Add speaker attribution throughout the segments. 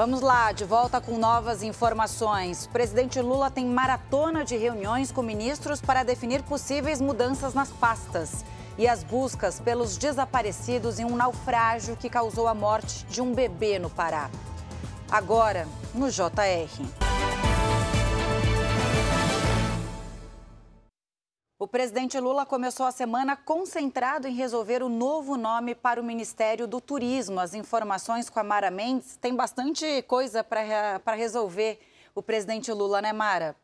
Speaker 1: Vamos lá, de volta com novas informações. Presidente Lula tem maratona de reuniões com ministros para definir possíveis mudanças nas pastas. E as buscas pelos desaparecidos em um naufrágio que causou a morte de um bebê no Pará. Agora, no JR. O presidente Lula começou a semana concentrado em resolver o novo nome para o Ministério do Turismo. As informações com a Mara Mendes tem bastante coisa para resolver o presidente Lula, né, Mara?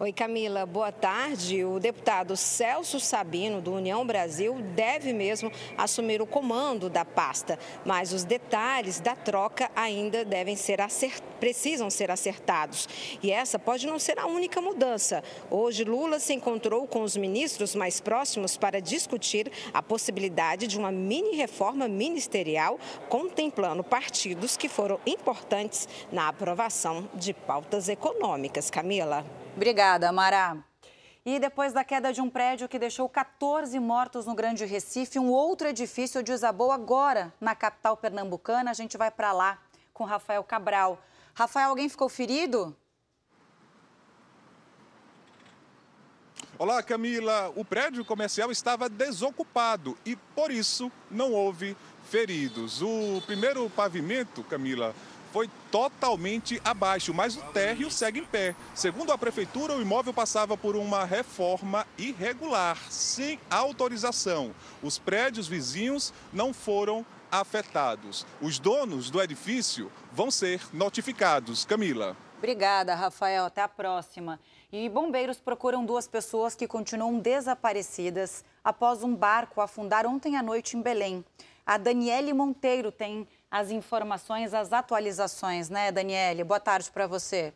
Speaker 2: Oi, Camila, boa tarde. O deputado Celso Sabino, do União Brasil, deve mesmo assumir o comando da pasta, mas os detalhes da troca ainda devem ser acert... precisam ser acertados. E essa pode não ser a única mudança. Hoje, Lula se encontrou com os ministros mais próximos para discutir a possibilidade de uma mini reforma ministerial, contemplando partidos que foram importantes na aprovação de pautas econômicas. Camila.
Speaker 1: Obrigada, Mara. E depois da queda de um prédio que deixou 14 mortos no Grande Recife, um outro edifício desabou agora na capital pernambucana. A gente vai para lá com Rafael Cabral. Rafael, alguém ficou ferido?
Speaker 3: Olá, Camila. O prédio comercial estava desocupado e, por isso, não houve feridos. O primeiro pavimento, Camila, foi totalmente abaixo, mas o térreo segue em pé. Segundo a prefeitura, o imóvel passava por uma reforma irregular, sem autorização. Os prédios vizinhos não foram afetados. Os donos do edifício vão ser notificados. Camila.
Speaker 1: Obrigada, Rafael. Até a próxima. E bombeiros procuram duas pessoas que continuam desaparecidas após um barco afundar ontem à noite em Belém. A Daniele Monteiro tem as informações, as atualizações, né, Daniele? Boa tarde para você.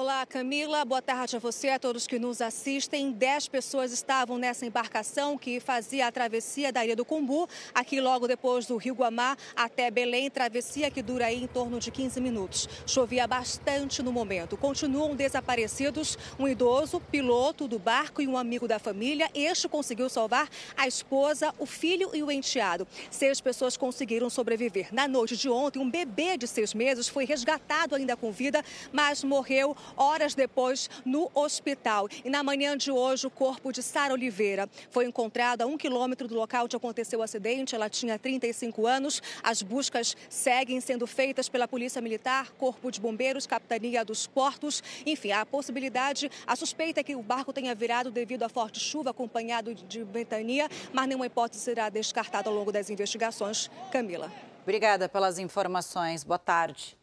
Speaker 4: Olá, Camila. Boa tarde a você, a todos que nos assistem. Dez pessoas estavam nessa embarcação que fazia a travessia da Ilha do Cumbu, aqui logo depois do Rio Guamá até Belém, travessia que dura aí em torno de 15 minutos. Chovia bastante no momento. Continuam desaparecidos um idoso, piloto do barco e um amigo da família. Este conseguiu salvar a esposa, o filho e o enteado. Seis pessoas conseguiram sobreviver. Na noite de ontem, um bebê de seis meses foi resgatado ainda com vida, mas morreu horas depois no hospital. E na manhã de hoje, o corpo de Sara Oliveira foi encontrado a um quilômetro do local onde aconteceu o acidente. Ela tinha 35 anos. As buscas seguem sendo feitas pela Polícia Militar, Corpo de Bombeiros, Capitania dos Portos. Enfim, a possibilidade, a suspeita é que o barco tenha virado devido à forte chuva acompanhado de ventania, mas nenhuma hipótese será descartada ao longo das investigações. Camila.
Speaker 1: Obrigada pelas informações. Boa tarde.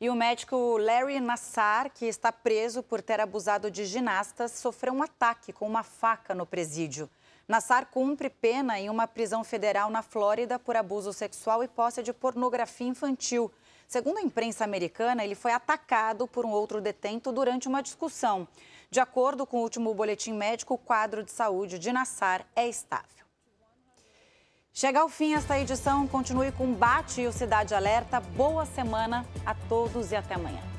Speaker 1: E o médico Larry Nassar, que está preso por ter abusado de ginastas, sofreu um ataque com uma faca no presídio. Nassar cumpre pena em uma prisão federal na Flórida por abuso sexual e posse de pornografia infantil. Segundo a imprensa americana, ele foi atacado por um outro detento durante uma discussão. De acordo com o último boletim médico, o quadro de saúde de Nassar é estável. Chega ao fim esta edição. Continue com Bate e o Cidade Alerta. Boa semana a todos e até amanhã.